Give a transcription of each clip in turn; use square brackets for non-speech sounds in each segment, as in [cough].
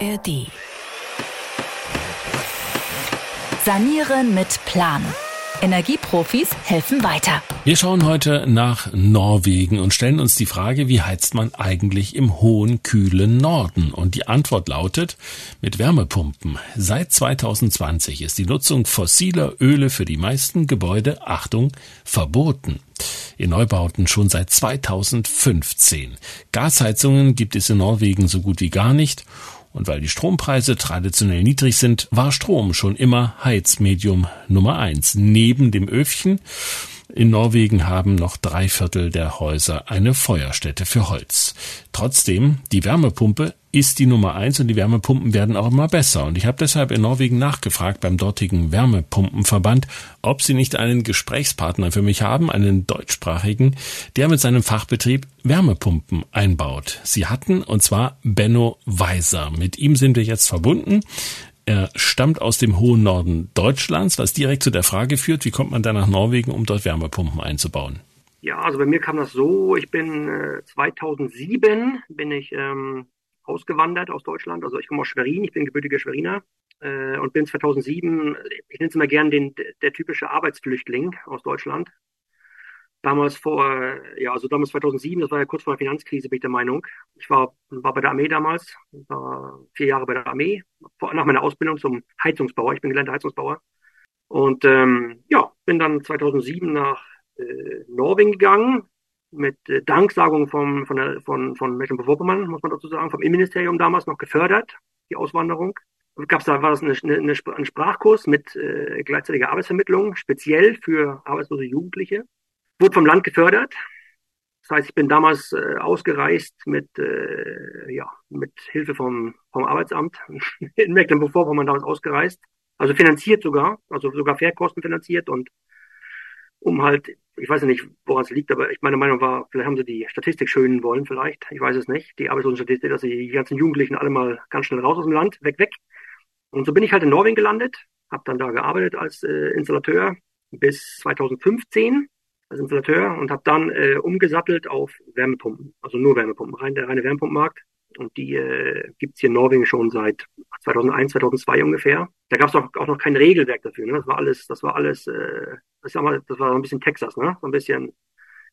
ARD. Sanieren mit Plan. Energieprofis helfen weiter. Wir schauen heute nach Norwegen und stellen uns die Frage, wie heizt man eigentlich im hohen, kühlen Norden? Und die Antwort lautet, mit Wärmepumpen. Seit 2020 ist die Nutzung fossiler Öle für die meisten Gebäude, Achtung, verboten. In Neubauten schon seit 2015. Gasheizungen gibt es in Norwegen so gut wie gar nicht und weil die Strompreise traditionell niedrig sind, war Strom schon immer Heizmedium Nummer eins. Neben dem Öfchen in Norwegen haben noch drei Viertel der Häuser eine Feuerstätte für Holz. Trotzdem, die Wärmepumpe ist die Nummer eins und die Wärmepumpen werden auch immer besser. Und ich habe deshalb in Norwegen nachgefragt beim dortigen Wärmepumpenverband, ob sie nicht einen Gesprächspartner für mich haben, einen deutschsprachigen, der mit seinem Fachbetrieb Wärmepumpen einbaut. Sie hatten, und zwar Benno Weiser. Mit ihm sind wir jetzt verbunden. Er stammt aus dem hohen Norden Deutschlands, was direkt zu der Frage führt, wie kommt man da nach Norwegen, um dort Wärmepumpen einzubauen? Ja, also bei mir kam das so, ich bin äh, 2007 bin ich ähm, ausgewandert aus Deutschland, also ich komme aus Schwerin, ich bin gebürtiger Schweriner äh, und bin 2007, ich nenne es immer gern den, der typische Arbeitsflüchtling aus Deutschland, damals vor, ja, also damals 2007, das war ja kurz vor der Finanzkrise, bin ich der Meinung. Ich war, war bei der Armee damals, war vier Jahre bei der Armee, nach meiner Ausbildung zum Heizungsbauer. Ich bin gelernter Heizungsbauer. Und ähm, ja, bin dann 2007 nach äh, Norwegen gegangen, mit äh, Danksagung vom, von, der, von, von Mecklenburg-Vorpommern, muss man dazu sagen, vom Innenministerium damals noch gefördert, die Auswanderung. Gab's da war das eine, eine, ein Sprachkurs mit äh, gleichzeitiger Arbeitsvermittlung, speziell für arbeitslose Jugendliche wurde vom Land gefördert. Das heißt, ich bin damals äh, ausgereist mit, äh, ja, mit Hilfe vom, vom Arbeitsamt [laughs] in Mecklenburg-Vorpommern damals ausgereist. Also finanziert sogar, also sogar Fährkosten finanziert und um halt, ich weiß ja nicht, woran es liegt, aber ich meine Meinung war, vielleicht haben sie die Statistik schönen wollen, vielleicht, ich weiß es nicht, die Arbeitslosenstatistik, dass sie die ganzen Jugendlichen alle mal ganz schnell raus aus dem Land, weg, weg. Und so bin ich halt in Norwegen gelandet, habe dann da gearbeitet als äh, Installateur bis 2015 als Installateur und habe dann äh, umgesattelt auf Wärmepumpen, also nur Wärmepumpen, rein der reine Wärmepumpenmarkt. Und die äh, gibt hier in Norwegen schon seit 2001, 2002 ungefähr. Da gab es auch, auch noch kein Regelwerk dafür. Ne? Das war alles, das war alles, äh, ich sag mal, das war so ein bisschen Texas, ne? so ein bisschen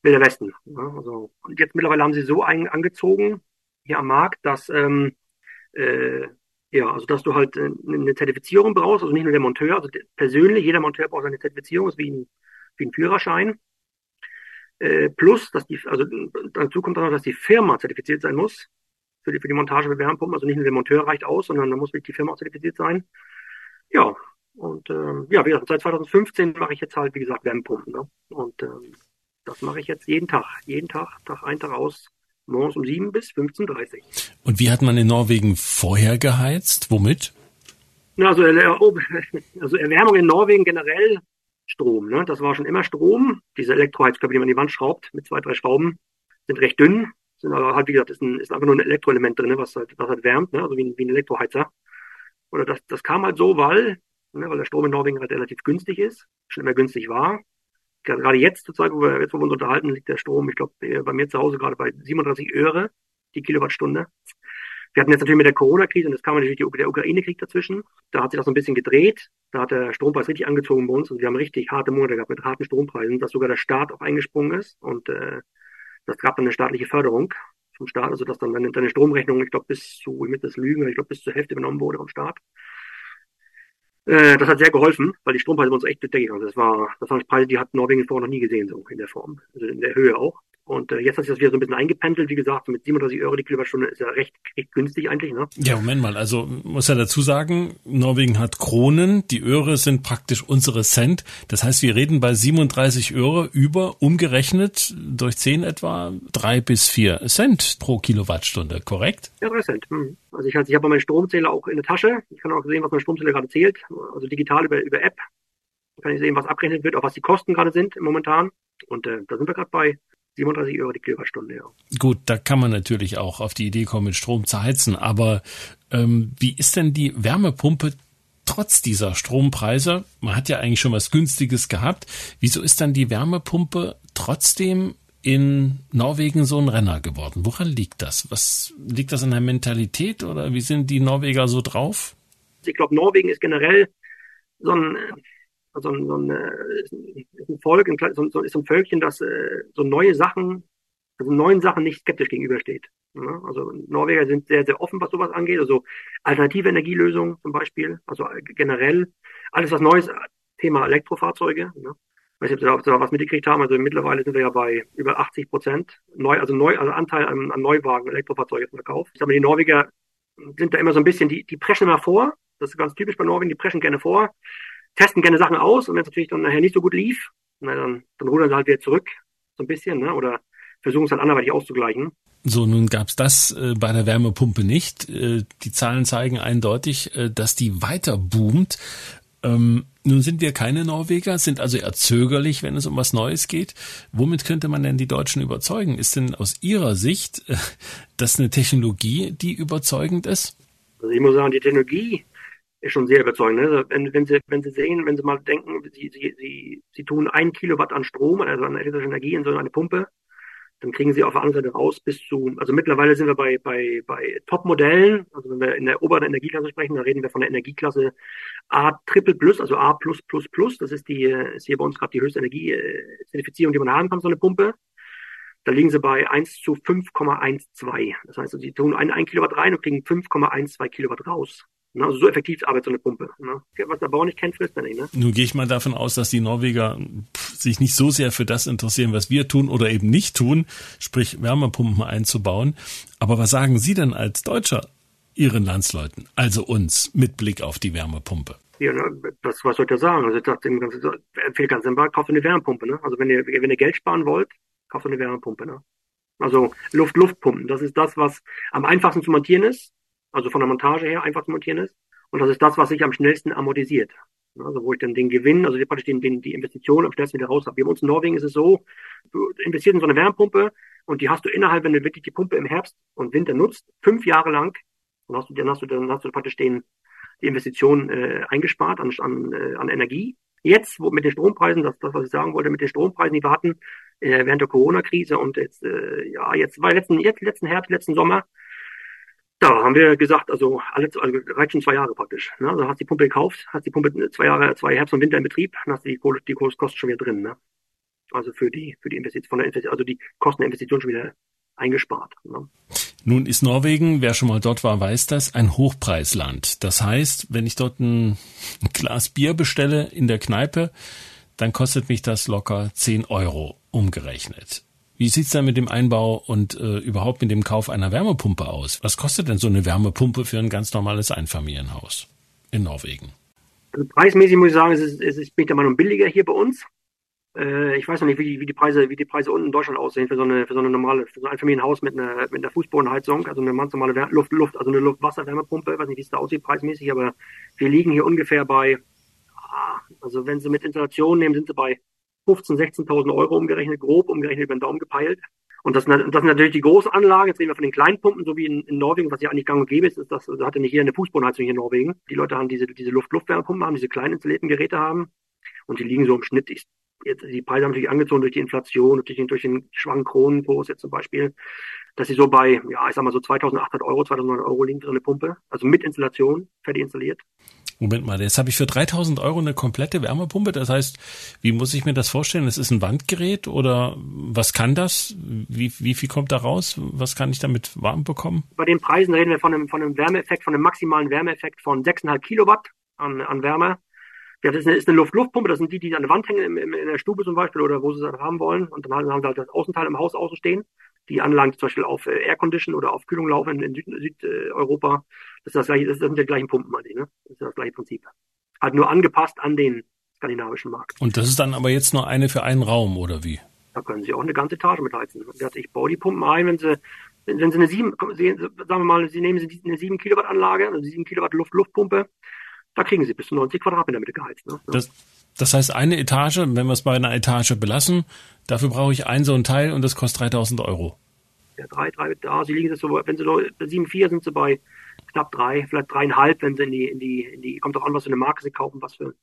Wilder Westen. Ne? Also, und jetzt mittlerweile haben sie so ein, angezogen hier am Markt, dass ähm, äh, ja, also dass du halt äh, eine Zertifizierung brauchst, also nicht nur der Monteur, also persönlich, jeder Monteur braucht eine Zertifizierung, ist wie ein, wie ein Führerschein. Äh, plus, dass die, also dazu kommt dann noch, dass die Firma zertifiziert sein muss für die, für die Montage mit Wärmepumpen. Also nicht nur der Monteur reicht aus, sondern da muss wirklich die Firma auch zertifiziert sein. Ja, und ähm, ja, wie gesagt, seit 2015 mache ich jetzt halt, wie gesagt, Wärmepumpen. Ne? Und ähm, das mache ich jetzt jeden Tag. Jeden Tag, Tag ein, Tag aus, morgens um 7 bis 15.30 Uhr. Und wie hat man in Norwegen vorher geheizt? Womit? Na, also, [laughs] also Erwärmung in Norwegen generell Strom. Ne? Das war schon immer Strom. Diese Elektroheizkörper, die man an die Wand schraubt mit zwei, drei Schrauben, sind recht dünn. Sind aber halt, wie gesagt, ist, ein, ist einfach nur ein Elektroelement drin, was halt, was halt wärmt, ne? also wie ein, wie ein Elektroheizer. Oder das, das kam halt so, weil, ne, weil der Strom in Norwegen halt relativ günstig ist, schon immer günstig war. Gerade jetzt, zur Zeit, wo wir, jetzt, wo wir uns unterhalten, liegt der Strom, ich glaube, bei mir zu Hause gerade bei 37 Öre die Kilowattstunde. Wir hatten jetzt natürlich mit der Corona-Krise, und das kam natürlich der Ukraine-Krieg dazwischen, da hat sich das so ein bisschen gedreht. Da hat der Strompreis richtig angezogen bei uns und wir haben richtig harte Monate gehabt mit harten Strompreisen, dass sogar der Staat auch eingesprungen ist und äh, das gab dann eine staatliche Förderung vom Staat, also dass dann deine, Stromrechnung, ich glaube, bis zu, ich mit das Lügen, ich glaube, bis zur Hälfte genommen wurde vom Staat. Äh, das hat sehr geholfen, weil die Strompreise bei uns echt durch sind. Das war, das waren Preise, die hat Norwegen vorher noch nie gesehen, so in der Form, also in der Höhe auch. Und äh, jetzt hat sich das wieder so ein bisschen eingependelt. Wie gesagt, mit 37 Euro die Kilowattstunde ist ja recht, recht günstig eigentlich. Ne? Ja, Moment mal. Also muss ja dazu sagen, Norwegen hat Kronen. Die Öre sind praktisch unsere Cent. Das heißt, wir reden bei 37 Euro über umgerechnet durch 10 etwa drei bis vier Cent pro Kilowattstunde, korrekt? Ja, drei Cent. Hm. Also ich, ich habe meinen Stromzähler auch in der Tasche. Ich kann auch sehen, was mein Stromzähler gerade zählt. Also digital über, über App kann ich sehen, was abgerechnet wird, auch was die Kosten gerade sind momentan. Und äh, da sind wir gerade bei 37 Euro die Kilowattstunde, ja. Gut, da kann man natürlich auch auf die Idee kommen, mit Strom zu heizen. Aber ähm, wie ist denn die Wärmepumpe trotz dieser Strompreise? Man hat ja eigentlich schon was Günstiges gehabt. Wieso ist dann die Wärmepumpe trotzdem in Norwegen so ein Renner geworden? Woran liegt das? Was liegt das an der Mentalität oder wie sind die Norweger so drauf? Ich glaube, Norwegen ist generell so ein, so ein, so ein, ist ein Volk, so, ist ein Völkchen, das äh, so neue Sachen, also neuen Sachen nicht skeptisch gegenübersteht. Also Norweger sind sehr, sehr offen, was sowas angeht. Also alternative Energielösungen zum Beispiel, also generell alles was Neues, Thema Elektrofahrzeuge. Ne? weiß nicht, ob Sie da was mitgekriegt haben. Also mittlerweile sind wir ja bei über 80 Prozent neu, also neu, also Anteil an, an Neuwagen, Elektrofahrzeuge verkauft. Ich sage mal, die Norweger sind da immer so ein bisschen, die, die preschen immer vor. Das ist ganz typisch bei Norwegen, die preschen gerne vor, testen gerne Sachen aus und wenn es natürlich dann nachher nicht so gut lief, na, dann, dann rudern sie halt wieder zurück, so ein bisschen, ne? oder versuchen es dann anderweitig auszugleichen. So, nun gab's das äh, bei der Wärmepumpe nicht. Äh, die Zahlen zeigen eindeutig, äh, dass die weiter boomt. Ähm, nun sind wir keine Norweger, sind also eher zögerlich, wenn es um was Neues geht. Womit könnte man denn die Deutschen überzeugen? Ist denn aus Ihrer Sicht äh, das eine Technologie, die überzeugend ist? Also ich muss sagen, die Technologie ist schon sehr überzeugend. Ne? Also wenn, wenn, Sie, wenn Sie sehen, wenn Sie mal denken, Sie, Sie, Sie, Sie tun ein Kilowatt an Strom, also an elektrischer Energie in so eine Pumpe, dann kriegen sie auf der anderen Seite raus bis zu, also mittlerweile sind wir bei, bei, bei Top-Modellen, also wenn wir in der oberen Energieklasse sprechen, dann reden wir von der Energieklasse A Triple Plus, also A Plus Plus Plus, das ist die, ist hier bei uns gerade die höchste Energiezertifizierung, die man haben kann, so eine Pumpe. Da liegen sie bei 1 zu 5,12. Das heißt, sie tun ein, ein Kilowatt rein und kriegen 5,12 Kilowatt raus. Ne? Also so effektiv arbeitet so eine Pumpe. Ne? Was der Bauer nicht kennt, frisst er nicht. Ne? Nun gehe ich mal davon aus, dass die Norweger sich nicht so sehr für das interessieren, was wir tun oder eben nicht tun, sprich Wärmepumpen einzubauen. Aber was sagen Sie denn als Deutscher Ihren Landsleuten, also uns, mit Blick auf die Wärmepumpe? Ja, ne, das, was soll ich da sagen? Also ich dachte, empfehle ganz einfach, kauft eine Wärmepumpe. Ne? Also wenn ihr, wenn ihr Geld sparen wollt, kauft eine Wärmepumpe. Ne? Also Luft-Luftpumpen, das ist das, was am einfachsten zu montieren ist also von der Montage her einfach zu montieren ist. Und das ist das, was sich am schnellsten amortisiert. Also wo ich dann den Gewinn, also praktisch den, den, die Investition am schnellsten wieder raus habe. Bei uns in Norwegen ist es so, du investierst in so eine Wärmepumpe und die hast du innerhalb, wenn du wirklich die Pumpe im Herbst und Winter nutzt, fünf Jahre lang, dann hast du, dann hast du, dann hast du praktisch den, die Investition äh, eingespart an, an, äh, an Energie. Jetzt wo, mit den Strompreisen, das, das, was ich sagen wollte, mit den Strompreisen, die wir hatten äh, während der Corona-Krise und jetzt, äh, ja, jetzt war letzten, jetzt letzten Herbst, letzten Sommer, da haben wir gesagt, also alle, also reicht schon zwei Jahre praktisch. Ne? Also hast die Pumpe gekauft, hast die Pumpe zwei Jahre, zwei Herbst und Winter in Betrieb, dann hast du die, die Kosten schon wieder drin. Ne? Also für die, für die Investition, von der Investition, also die Kosten der Investition schon wieder eingespart. Ne? Nun ist Norwegen, wer schon mal dort war, weiß das, ein Hochpreisland. Das heißt, wenn ich dort ein Glas Bier bestelle in der Kneipe, dann kostet mich das locker 10 Euro umgerechnet. Wie sieht's denn mit dem Einbau und äh, überhaupt mit dem Kauf einer Wärmepumpe aus? Was kostet denn so eine Wärmepumpe für ein ganz normales Einfamilienhaus in Norwegen? Also preismäßig muss ich sagen, es ist, es ist bin der Meinung billiger hier bei uns. Äh, ich weiß noch nicht, wie die, wie die Preise, wie die Preise unten in Deutschland aussehen für so eine, für so eine normale, für so ein Einfamilienhaus mit einer, mit einer Fußbodenheizung, also eine ganz normale Luft, Luft, also eine Luft-Wasser-Wärmepumpe. Ich weiß nicht, wie es da aussieht preismäßig, aber wir liegen hier ungefähr bei, ah, also wenn Sie mit Installation nehmen, sind Sie bei 15.000, 16.000 Euro umgerechnet, grob umgerechnet über den Daumen gepeilt. Und das, das sind natürlich die große Anlage. Jetzt reden wir von den kleinen Pumpen, so wie in, in Norwegen, was ja eigentlich gang und gäbe ist, ist das, also hatte nicht jeder eine Fußbodenheizung hier in Norwegen. Die Leute haben diese, diese Luft-Luftwärmepumpen, haben diese kleinen installierten Geräte haben. Und die liegen so im Schnitt, ich, jetzt, die Preise haben natürlich angezogen durch die Inflation, durch den, durch den schwachen Kronenkurs jetzt zum Beispiel, dass sie so bei, ja, ich sag mal so 2.800 Euro, 2.900 Euro liegen eine Pumpe. Also mit Installation, fertig installiert. Moment mal, jetzt habe ich für 3000 Euro eine komplette Wärmepumpe. Das heißt, wie muss ich mir das vorstellen? Es ist ein Wandgerät oder was kann das? Wie, wie viel kommt da raus? Was kann ich damit warm bekommen? Bei den Preisen reden wir von einem, von einem Wärmeeffekt, von einem maximalen Wärmeeffekt von 6,5 Kilowatt an, an Wärme. Ja, das ist eine, eine Luft-Luftpumpe. Das sind die, die an der Wand hängen, in, in der Stube zum Beispiel oder wo sie es haben wollen. Und dann haben sie halt das Außenteil im Haus außen stehen die Anlagen zum Beispiel auf äh, Aircondition oder auf Kühlung laufen in Südeuropa, Süd, das, ist das, gleiche, das sind die gleichen Pumpen, ne? Das ist das gleiche Prinzip. Halt nur angepasst an den skandinavischen Markt. Und das ist dann aber jetzt nur eine für einen Raum, oder wie? Da können Sie auch eine ganze Etage mit heizen. Ich baue die Pumpen ein, wenn Sie, wenn Sie eine sieben, sagen wir mal, Sie nehmen eine sieben Kilowatt Anlage, also sieben Kilowatt Luft, Luftpumpe, da kriegen Sie bis zu 90 Quadratmeter mit geheizt. Ne? Das, das heißt, eine Etage, wenn wir es bei einer Etage belassen, dafür brauche ich ein so ein Teil und das kostet 3000 Euro. Ja, drei, drei, da, sie liegen jetzt so, wenn sie so, sieben, vier sind sie bei knapp drei, vielleicht dreieinhalb, wenn sie in die, in die, in die, kommt auch an, was für eine Marke sie kaufen, was für,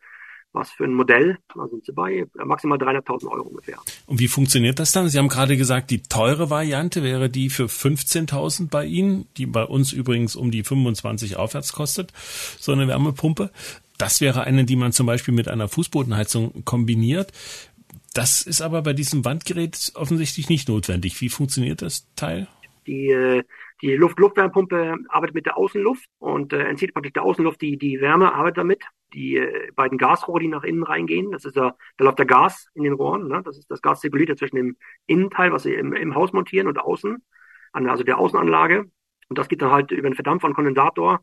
was für ein Modell. Da sind sie bei maximal 300.000 Euro ungefähr. Und wie funktioniert das dann? Sie haben gerade gesagt, die teure Variante wäre die für 15.000 bei Ihnen, die bei uns übrigens um die 25 aufwärts kostet, so eine Wärmepumpe. Das wäre eine, die man zum Beispiel mit einer Fußbodenheizung kombiniert. Das ist aber bei diesem Wandgerät offensichtlich nicht notwendig. Wie funktioniert das Teil? Die, äh, die Luft-Luftwärmepumpe arbeitet mit der Außenluft und äh, entzieht praktisch der Außenluft die, die Wärme, arbeitet damit. Die äh, beiden Gasrohre, die nach innen reingehen, das ist ja, da läuft der Gas in den Rohren, ne? das ist das Gas zirkuliert zwischen dem Innenteil, was sie im, im Haus montieren und außen, also der Außenanlage. Und das geht dann halt über einen Verdampfer und Kondensator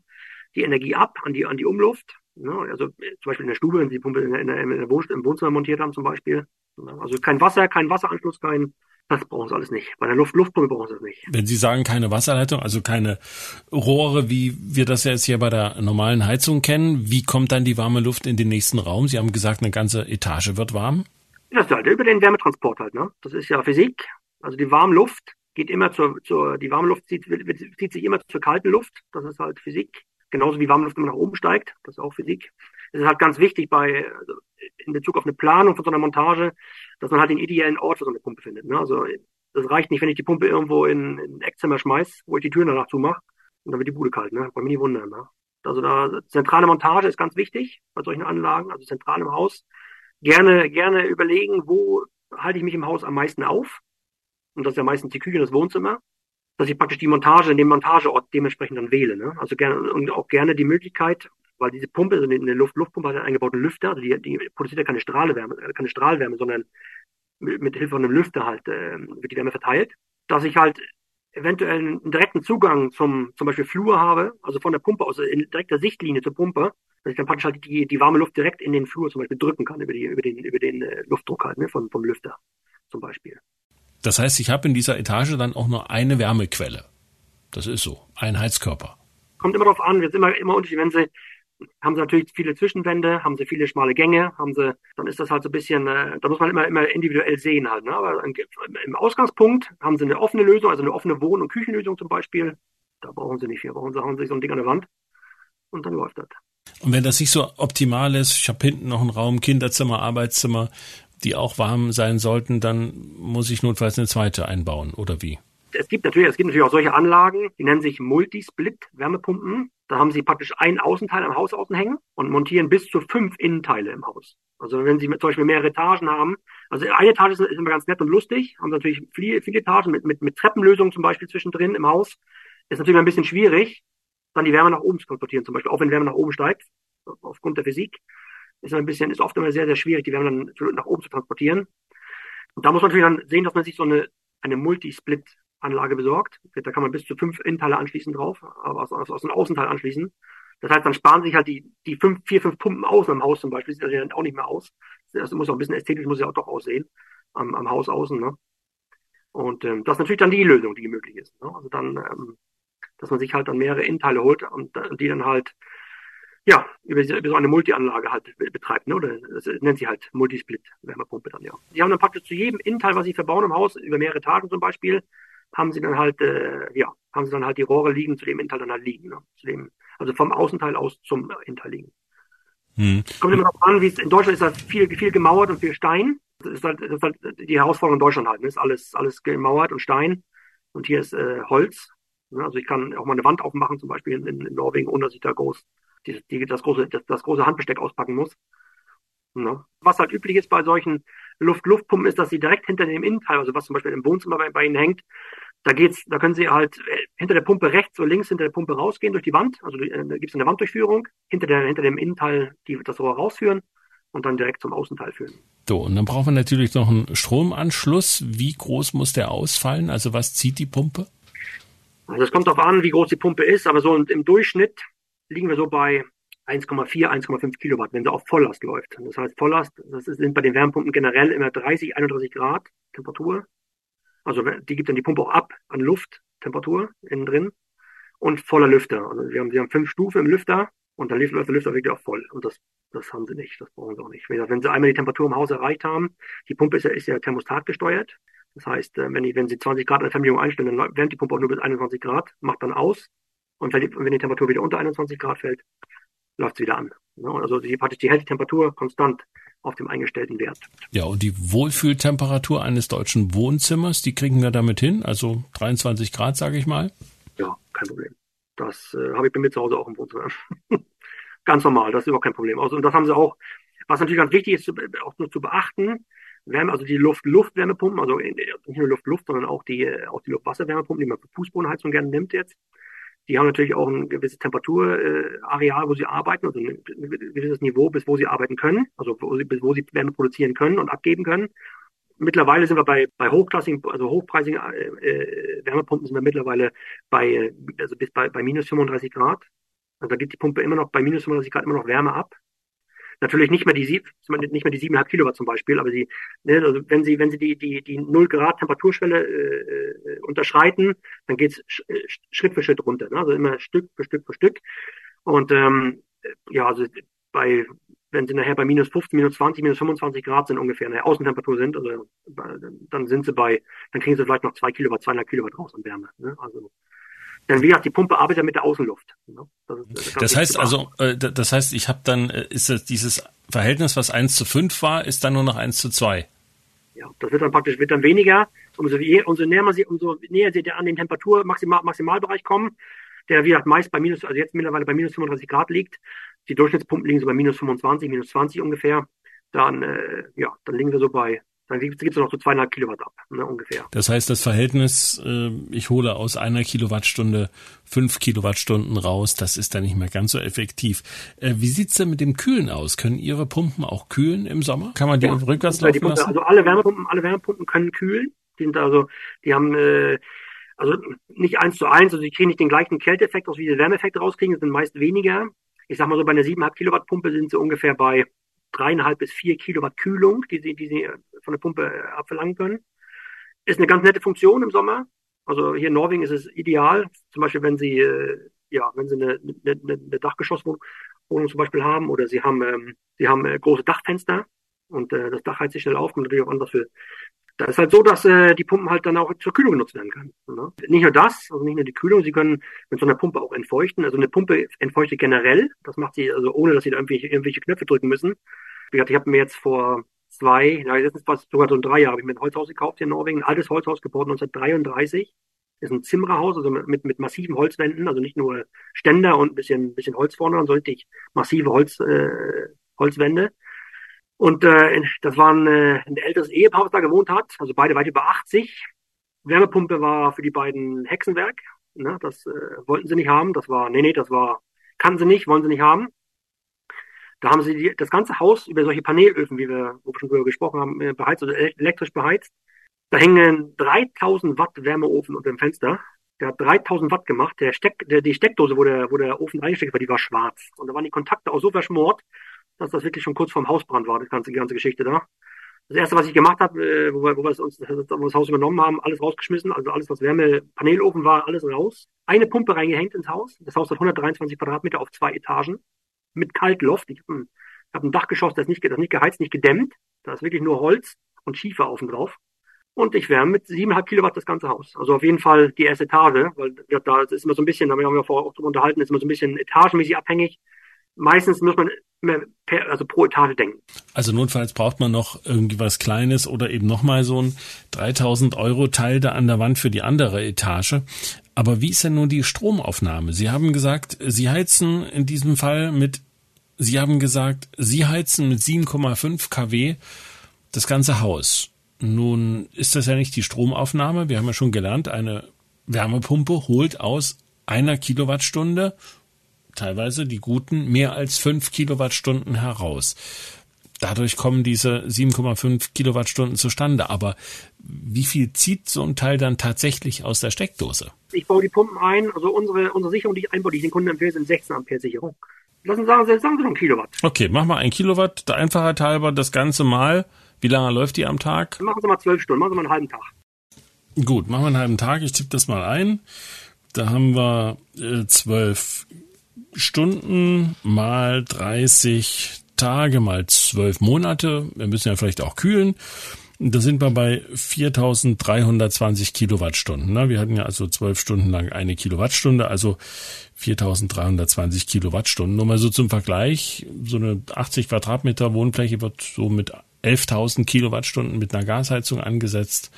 die Energie ab an die, an die Umluft. Ne? Also zum Beispiel in der Stube, wenn Sie die Pumpe in, in, in der Wohn im Wohnzimmer montiert haben zum Beispiel. Ne? Also kein Wasser, kein Wasseranschluss, kein, das brauchen sie alles nicht. Bei der Luft, Luftpumpe brauchen sie das nicht. Wenn Sie sagen keine Wasserleitung, also keine Rohre, wie wir das jetzt hier bei der normalen Heizung kennen, wie kommt dann die warme Luft in den nächsten Raum? Sie haben gesagt, eine ganze Etage wird warm. Das ist halt über den Wärmetransport halt, ne? Das ist ja Physik. Also die warme Luft geht immer zur, zur die warme Luft zieht, zieht sich immer zur kalten Luft. Das ist halt Physik. Genauso wie warme Luft immer nach oben steigt. Das ist auch Physik. Das ist halt ganz wichtig bei, also in Bezug auf eine Planung von so einer Montage, dass man halt den ideellen Ort für so eine Pumpe findet. Ne? Also das reicht nicht, wenn ich die Pumpe irgendwo in, in ein Eckzimmer schmeiß, wo ich die Türen danach zumache und dann wird die Bude kalt. Ne? Bei mir nicht wundern. Ne? Also da zentrale Montage ist ganz wichtig bei solchen Anlagen, also zentral im Haus. Gerne, gerne überlegen, wo halte ich mich im Haus am meisten auf. Und das ist ja meistens die Küche und das Wohnzimmer. Dass ich praktisch die Montage, den Montageort dementsprechend dann wähle. Ne? Also gerne und auch gerne die Möglichkeit, weil diese Pumpe, also eine Luft, Luftpumpe hat einen eingebauten Lüfter, also die, die produziert ja keine Strahlwärme, keine Strahlwärme, sondern mit Hilfe von einem Lüfter halt äh, wird die Wärme verteilt, dass ich halt eventuell einen direkten Zugang zum zum Beispiel Flur habe, also von der Pumpe aus in direkter Sichtlinie zur Pumpe, dass ich dann praktisch halt die die warme Luft direkt in den Flur zum Beispiel drücken kann über die über den über den äh, Luftdruck halt ne, von vom Lüfter zum Beispiel. Das heißt, ich habe in dieser Etage dann auch nur eine Wärmequelle. Das ist so, ein Heizkörper. Kommt immer darauf an, wird immer immer unterschiedlich, wenn Sie haben sie natürlich viele Zwischenwände, haben sie viele schmale Gänge, haben sie, dann ist das halt so ein bisschen, äh, da muss man immer, immer individuell sehen halt. Ne? Aber im Ausgangspunkt haben sie eine offene Lösung, also eine offene Wohn- und Küchenlösung zum Beispiel. Da brauchen sie nicht viel, brauchen sie, haben sie so ein Ding an der Wand und dann läuft das. Und wenn das nicht so optimal ist, ich habe hinten noch einen Raum, Kinderzimmer, Arbeitszimmer, die auch warm sein sollten, dann muss ich notfalls eine zweite einbauen, oder wie? Es gibt natürlich, es gibt natürlich auch solche Anlagen, die nennen sich Multisplit-Wärmepumpen. Da haben Sie praktisch einen Außenteil am Haus außen hängen und montieren bis zu fünf Innenteile im Haus. Also wenn Sie zum Beispiel mehrere Etagen haben, also eine Etage ist, immer ganz nett und lustig, haben natürlich viele, viele Etagen mit, mit, mit Treppenlösungen zum Beispiel zwischendrin im Haus. Ist natürlich ein bisschen schwierig, dann die Wärme nach oben zu transportieren, zum Beispiel, auch wenn Wärme nach oben steigt, aufgrund der Physik, ist ein bisschen, ist oft immer sehr, sehr schwierig, die Wärme dann nach oben zu transportieren. Und da muss man natürlich dann sehen, dass man sich so eine, eine Multisplit Anlage besorgt. Da kann man bis zu fünf Innenteile anschließen drauf, aber aus, aus, aus einem Außenteil anschließen. Das heißt, dann sparen sich halt die, die fünf, vier, fünf Pumpen aus am Haus zum Beispiel, sieht dann auch nicht mehr aus. Das muss auch ein bisschen ästhetisch, muss ja auch doch aussehen, am, am Haus außen, ne? Und ähm, das ist natürlich dann die Lösung, die möglich ist. Ne? Also dann, ähm, dass man sich halt dann mehrere Innenteile holt und, und die dann halt ja, über, so eine Multi-Anlage halt betreibt, ne? oder das nennt sie halt Multisplit-Wärmepumpe dann, ja. Die haben dann praktisch zu jedem Innenteil, was sie verbauen im Haus, über mehrere Tage zum Beispiel, haben sie dann halt, äh, ja, haben sie dann halt die Rohre liegen, zu dem Innenteil dann halt liegen. Ne? Zu dem, also vom Außenteil aus zum Innenteil liegen. Hm. Kommt immer darauf an, wie es in Deutschland ist halt viel, viel gemauert und viel Stein. Das ist halt, das ist halt die Herausforderung in Deutschland halt. Ne? Ist alles, alles gemauert und Stein. Und hier ist äh, Holz. Ne? Also ich kann auch mal eine Wand aufmachen, zum Beispiel in, in Norwegen, ohne dass ich da groß die, die, das, große, das, das große Handbesteck auspacken muss. Ne? Was halt üblich ist bei solchen Luft-Luftpumpen ist, dass sie direkt hinter dem Innenteil, also was zum Beispiel im Wohnzimmer bei, bei Ihnen hängt, da geht's, da können Sie halt äh, hinter der Pumpe rechts oder links hinter der Pumpe rausgehen durch die Wand. Also äh, da gibt's eine Wanddurchführung, hinter, der, hinter dem Innenteil die, das Rohr rausführen und dann direkt zum Außenteil führen. So, und dann brauchen wir natürlich noch einen Stromanschluss. Wie groß muss der ausfallen? Also was zieht die Pumpe? Also es kommt darauf an, wie groß die Pumpe ist, aber so im Durchschnitt liegen wir so bei 1,4, 1,5 Kilowatt, wenn sie auf Volllast läuft. Das heißt, Volllast, das sind bei den Wärmepumpen generell immer 30, 31 Grad Temperatur. Also die gibt dann die Pumpe auch ab an Lufttemperatur innen drin und voller Lüfter. Also wir haben, wir haben fünf Stufen im Lüfter und dann läuft der Lüfter wirklich auch voll. Und das, das haben sie nicht, das brauchen sie auch nicht. Wenn sie einmal die Temperatur im Haus erreicht haben, die Pumpe ist ja, ist ja Thermostat gesteuert. Das heißt, äh, wenn, die, wenn sie 20 Grad an der Fernbedienung einstellen, dann wärmt die Pumpe auch nur bis 21 Grad, macht dann aus. Und wenn die, wenn die Temperatur wieder unter 21 Grad fällt, läuft es wieder an. Ne? Also die, die hält die Temperatur konstant auf dem eingestellten Wert. Ja, und die Wohlfühltemperatur eines deutschen Wohnzimmers, die kriegen wir damit hin? Also 23 Grad, sage ich mal? Ja, kein Problem. Das äh, habe ich bei mir zu Hause auch im Wohnzimmer. [laughs] Ganz normal, das ist überhaupt kein Problem. Also, und das haben sie auch, was natürlich ganz wichtig ist, auch nur zu beachten, Wärme, also die Luft-Luft-Wärmepumpen, also nicht nur Luft-Luft, sondern auch die, auch die Luft-Wasser-Wärmepumpen, die man für Fußbodenheizung gerne nimmt jetzt. Die haben natürlich auch ein gewisses Temperatur-Areal, wo sie arbeiten, also ein gewisses Niveau, bis wo sie arbeiten können, also wo sie, bis wo sie Wärme produzieren können und abgeben können. Mittlerweile sind wir bei, bei hochklassigen, also hochpreisigen äh, äh Wärmepumpen sind wir mittlerweile bei, also bis bei, bei minus 35 Grad. Also da gibt die Pumpe immer noch bei minus 35 Grad immer noch Wärme ab. Natürlich nicht mehr die nicht mehr die 7,5 Kilowatt zum Beispiel, aber sie, ne, also wenn sie, wenn sie die, die, die 0 Grad Temperaturschwelle äh, äh unterschreiten, dann geht's äh, Schritt für Schritt runter. Ne? Also immer Stück für Stück für Stück. Und ähm, ja, also bei wenn sie nachher bei minus 15, minus 20, minus 25 Grad sind ungefähr in der Außentemperatur sind, also dann sind sie bei, dann kriegen sie vielleicht noch zwei Kilowatt, zweieinhalb Kilowatt raus an Wärme. Ne? Also denn wie gesagt, die Pumpe arbeitet mit der Außenluft. Ne? Das, ist, das heißt also, äh, das heißt, ich habe dann, äh, ist das dieses Verhältnis, was 1 zu 5 war, ist dann nur noch 1 zu 2? Ja, das wird dann praktisch, wird dann weniger. Umso, umso näher man sie, umso näher sie an den Temperatur Maximal, Maximalbereich kommen, der wie gesagt meist bei minus, also jetzt mittlerweile bei minus 35 Grad liegt. Die Durchschnittspumpen liegen so bei minus 25, minus 20 ungefähr. Dann, äh, ja, dann liegen wir so bei dann gibt es noch so zweieinhalb Kilowatt ab, ne, ungefähr. Das heißt, das Verhältnis, äh, ich hole aus einer Kilowattstunde fünf Kilowattstunden raus, das ist dann nicht mehr ganz so effektiv. Äh, wie sieht's denn mit dem Kühlen aus? Können Ihre Pumpen auch kühlen im Sommer? Kann man die ja, rückwärts laufen die Pumpe, lassen? Also alle Wärmepumpen, alle Wärmepumpen können kühlen. Die sind also, die haben äh, also nicht eins zu eins, also die kriegen nicht den gleichen Kälteeffekt aus, wie die Wärmeeffekte rauskriegen, das sind meist weniger. Ich sag mal so, bei einer 7,5 Kilowatt Pumpe sind sie ungefähr bei dreieinhalb bis vier Kilowatt Kühlung, die sie, die sie von der Pumpe äh, abverlangen können. Ist eine ganz nette Funktion im Sommer. Also hier in Norwegen ist es ideal. Zum Beispiel, wenn Sie, äh, ja, wenn Sie eine, eine, eine Dachgeschosswohnung zum Beispiel haben oder Sie haben, ähm, Sie haben äh, große Dachfenster und äh, das Dach heizt sich schnell auf, kommt natürlich auch an, was für da ist halt so, dass äh, die Pumpen halt dann auch zur Kühlung genutzt werden können. Ne? Nicht nur das, also nicht nur die Kühlung, sie können mit so einer Pumpe auch entfeuchten. Also eine Pumpe entfeuchtet generell. Das macht sie also ohne, dass sie da irgendwelche, irgendwelche Knöpfe drücken müssen. Ich habe mir jetzt vor zwei, ja, jetzt ist fast sogar so drei Jahre, habe ich mir ein Holzhaus gekauft hier in Norwegen, ein altes Holzhaus gebaut 1933. Ist ein Zimmerhaus, also mit, mit massiven Holzwänden, also nicht nur Ständer und ein bisschen, bisschen Holz vorne, sondern so richtig massive Holz, äh, Holzwände. Und äh, das war ein, äh, ein älteres Ehepaar, was da gewohnt hat, also beide weit über 80. Wärmepumpe war für die beiden Hexenwerk. Ne, das äh, wollten sie nicht haben. Das war, nee, nee, das war, kann sie nicht, wollen sie nicht haben. Da haben sie die, das ganze Haus über solche Panelöfen, wie wir, wo wir schon drüber gesprochen haben, äh, beheizt oder elektrisch beheizt. Da hängen 3000 Watt Wärmeofen unter dem Fenster. Der hat 3000 Watt gemacht. Der Steck, der, die Steckdose, wo der, wo der Ofen reingesteckt war, die war schwarz. Und da waren die Kontakte auch so verschmort, dass das wirklich schon kurz vorm Hausbrand war, die ganze, die ganze Geschichte da. Das erste, was ich gemacht habe, äh, wo wir, wo wir uns wo wir das Haus übernommen haben, alles rausgeschmissen, also alles, was Wärme, Panelofen war, alles raus. Eine Pumpe reingehängt ins Haus. Das Haus hat 123 Quadratmeter auf zwei Etagen mit Kaltluft. Ich habe ein, hab ein Dachgeschoss, das nicht, das nicht geheizt, nicht gedämmt. Da ist wirklich nur Holz und Schiefer außen drauf. Und ich wärme mit 7,5 Kilowatt das ganze Haus. Also auf jeden Fall die erste Etage, weil da ist immer so ein bisschen, da haben wir vorher auch drüber unterhalten, ist immer so ein bisschen etagenmäßig abhängig meistens muss man per, also pro Etage denken. Also notfalls braucht man noch irgendwie was Kleines oder eben nochmal so ein 3000 Euro Teil da an der Wand für die andere Etage. Aber wie ist denn nun die Stromaufnahme? Sie haben gesagt, Sie heizen in diesem Fall mit, Sie haben gesagt, Sie heizen mit 7,5 kW das ganze Haus. Nun ist das ja nicht die Stromaufnahme. Wir haben ja schon gelernt, eine Wärmepumpe holt aus einer Kilowattstunde teilweise die guten mehr als fünf Kilowattstunden heraus. Dadurch kommen diese 7,5 Kilowattstunden zustande. Aber wie viel zieht so ein Teil dann tatsächlich aus der Steckdose? Ich baue die Pumpen ein, also unsere, unsere Sicherung, die ich einbaue, die ich den Kunden empfehle, sind 16 Ampere Sicherung. Lassen Sie sagen, sagen Sie noch ein Kilowatt. Okay, mach mal ein Kilowatt, der Einfachheit halber, das Ganze mal. Wie lange läuft die am Tag? Machen Sie mal zwölf Stunden, machen Sie mal einen halben Tag. Gut, machen wir einen halben Tag. Ich tippe das mal ein. Da haben wir äh, zwölf Stunden mal 30 Tage mal 12 Monate. Wir müssen ja vielleicht auch kühlen. Da sind wir bei 4320 Kilowattstunden. Ne? Wir hatten ja also zwölf Stunden lang eine Kilowattstunde, also 4320 Kilowattstunden. Nur mal so zum Vergleich, so eine 80 Quadratmeter Wohnfläche wird so mit 11.000 Kilowattstunden mit einer Gasheizung angesetzt.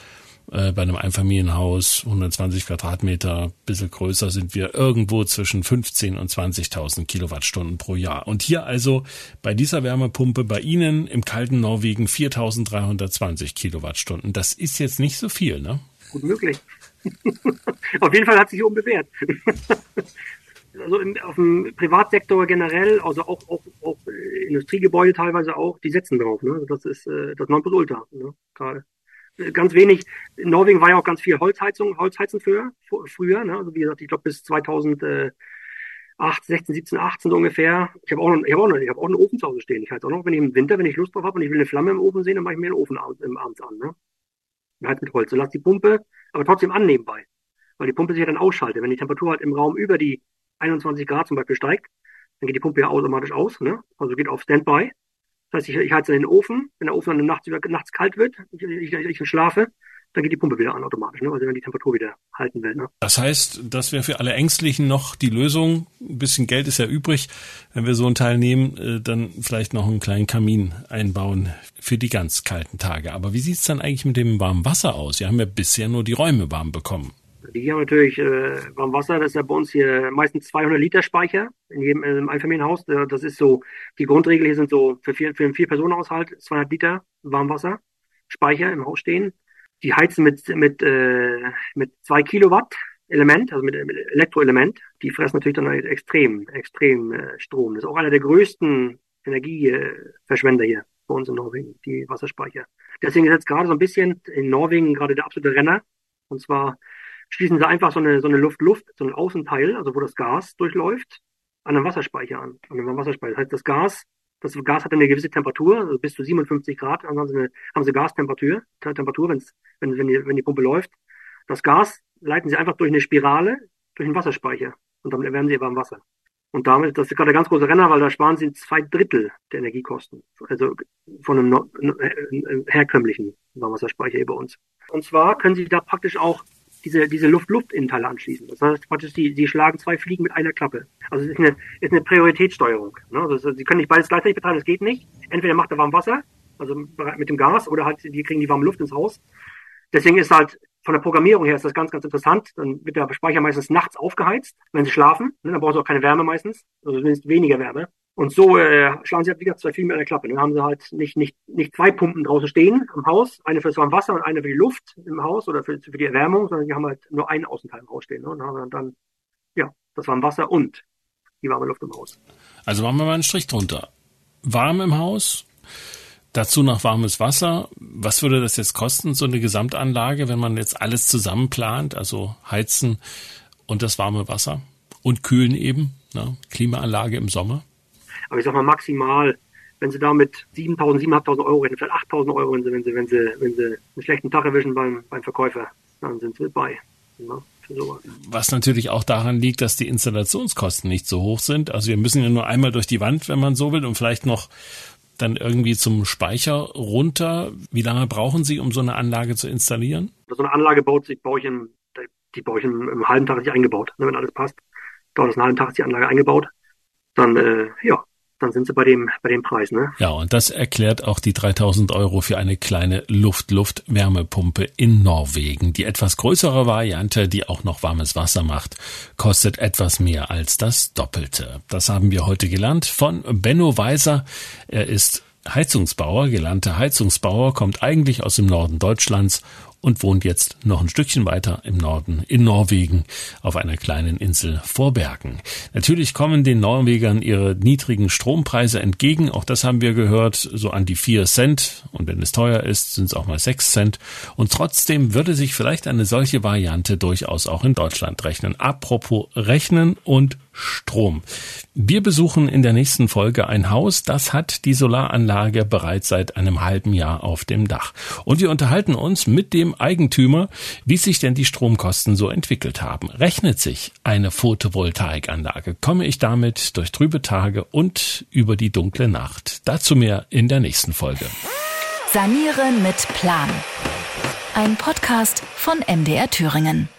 Äh, bei einem Einfamilienhaus 120 Quadratmeter, bisschen größer sind wir irgendwo zwischen 15 und 20.000 Kilowattstunden pro Jahr. Und hier also bei dieser Wärmepumpe bei Ihnen im kalten Norwegen 4.320 Kilowattstunden. Das ist jetzt nicht so viel, ne? Gut möglich. [laughs] Auf jeden Fall hat sich unbewährt. [laughs] also im, auf dem Privatsektor generell, also auch, auch, auch Industriegebäude teilweise auch, die setzen drauf. Ne? Das ist äh, das Nonplusultra ne? gerade ganz wenig. In Norwegen war ja auch ganz viel Holzheizung, Holzheizen früher, früher, ne? Also wie gesagt, ich glaube bis 2008, 16, 17, 18 so ungefähr. Ich habe auch noch, ich habe auch noch, ich habe auch einen Ofen zu Hause stehen. Ich heiz auch noch, wenn ich im Winter, wenn ich Lust drauf habe und ich will eine Flamme im Ofen sehen, dann mache ich mir den Ofen abends, abends an, ne? Halt mit Holz. So lass die Pumpe, aber trotzdem annehmen bei. Weil die Pumpe sich ja dann ausschaltet. Wenn die Temperatur halt im Raum über die 21 Grad zum Beispiel steigt, dann geht die Pumpe ja automatisch aus, ne? Also geht auf Standby. Das heißt, ich, ich heize den Ofen, wenn der Ofen dann nachts, nachts kalt wird, ich, ich, ich schlafe, dann geht die Pumpe wieder an automatisch, ne? also wenn die Temperatur wieder halten will. Ne? Das heißt, das wäre für alle Ängstlichen noch die Lösung. Ein bisschen Geld ist ja übrig. Wenn wir so einen Teil nehmen, äh, dann vielleicht noch einen kleinen Kamin einbauen für die ganz kalten Tage. Aber wie sieht's dann eigentlich mit dem warmen Wasser aus? Wir haben ja bisher nur die Räume warm bekommen. Die haben natürlich äh, warm Wasser, das ist ja bei uns hier meistens 200 Liter Speicher in jedem in Einfamilienhaus. Das ist so, die Grundregel hier sind so für, vier, für einen Vier-Personen-Haushalt 200 Liter Warmwasser Speicher im Haus stehen. Die heizen mit, mit, äh, mit zwei Kilowatt Element, also mit, mit Elektroelement. Die fressen natürlich dann halt extrem, extrem äh, Strom. Das ist auch einer der größten Energieverschwender hier bei uns in Norwegen, die Wasserspeicher. Deswegen ist jetzt gerade so ein bisschen in Norwegen gerade der absolute Renner. Und zwar schließen sie einfach so eine, so eine Luft-Luft, so ein Außenteil, also wo das Gas durchläuft, an einem Wasserspeicher an. An einem Wasserspeicher. Das heißt, das Gas, das Gas hat eine gewisse Temperatur, also bis zu 57 Grad haben sie, eine, haben sie Gastemperatur, Temperatur, wenn's, wenn, wenn, die, wenn die Pumpe läuft. Das Gas leiten sie einfach durch eine Spirale, durch den Wasserspeicher. Und damit erwärmen sie warm Wasser. Und damit, das ist gerade der ganz große Renner, weil da sparen sie zwei Drittel der Energiekosten. Also von einem herkömmlichen Warmwasserspeicher hier bei uns. Und zwar können Sie da praktisch auch diese, diese Luft-Luft-Innenteile anschließen. Das heißt praktisch, die, die schlagen zwei Fliegen mit einer Klappe. Also es ist eine, ist eine Prioritätssteuerung. Ne? Also sie können nicht beides gleichzeitig betreiben, das geht nicht. Entweder macht er warm Wasser, also mit dem Gas, oder halt, die kriegen die warme Luft ins Haus. Deswegen ist halt von der Programmierung her ist das ganz, ganz interessant. Dann wird der Speicher meistens nachts aufgeheizt, wenn sie schlafen. Ne? Dann brauchen sie auch keine Wärme meistens, also zumindest weniger Wärme. Und so äh, schlagen sie halt wieder zwei Fliegen mit einer Klappe. Dann haben sie halt nicht, nicht, nicht zwei Pumpen draußen stehen im Haus, eine für das warme Wasser und eine für die Luft im Haus oder für, für die Erwärmung, sondern die haben halt nur einen Außenteil im Haus stehen. Ne? Und dann haben dann, ja, das warme Wasser und die warme Luft im Haus. Also machen wir mal einen Strich drunter. Warm im Haus, dazu noch warmes Wasser. Was würde das jetzt kosten, so eine Gesamtanlage, wenn man jetzt alles zusammen plant, also heizen und das warme Wasser und kühlen eben, ne? Klimaanlage im Sommer? Aber ich sag mal maximal, wenn sie damit 7.000, 7.500 Euro rechnen, vielleicht 8.000 Euro, wenn sie, wenn sie, wenn sie, wenn sie einen schlechten Tag erwischen beim, beim Verkäufer, dann sind sie bei. Ja, Was natürlich auch daran liegt, dass die Installationskosten nicht so hoch sind. Also wir müssen ja nur einmal durch die Wand, wenn man so will, und vielleicht noch dann irgendwie zum Speicher runter. Wie lange brauchen Sie, um so eine Anlage zu installieren? So eine Anlage baut sich, baue ich in, die baue ich im, im halben Tag eingebaut, ne, wenn alles passt. Dauert es einen halben Tag ist die Anlage eingebaut. Dann, äh, ja, dann sind sie bei dem, bei dem Preis, ne? Ja, und das erklärt auch die 3000 Euro für eine kleine Luft-Luft-Wärmepumpe in Norwegen. Die etwas größere Variante, die auch noch warmes Wasser macht, kostet etwas mehr als das Doppelte. Das haben wir heute gelernt von Benno Weiser. Er ist Heizungsbauer, gelernter Heizungsbauer, kommt eigentlich aus dem Norden Deutschlands und wohnt jetzt noch ein Stückchen weiter im Norden in Norwegen auf einer kleinen Insel vor Bergen. Natürlich kommen den Norwegern ihre niedrigen Strompreise entgegen. Auch das haben wir gehört, so an die vier Cent. Und wenn es teuer ist, sind es auch mal sechs Cent. Und trotzdem würde sich vielleicht eine solche Variante durchaus auch in Deutschland rechnen. Apropos rechnen und Strom. Wir besuchen in der nächsten Folge ein Haus, das hat die Solaranlage bereits seit einem halben Jahr auf dem Dach. Und wir unterhalten uns mit dem Eigentümer, wie sich denn die Stromkosten so entwickelt haben. Rechnet sich eine Photovoltaikanlage? Komme ich damit durch trübe Tage und über die dunkle Nacht? Dazu mehr in der nächsten Folge. Sanieren mit Plan. Ein Podcast von MDR Thüringen.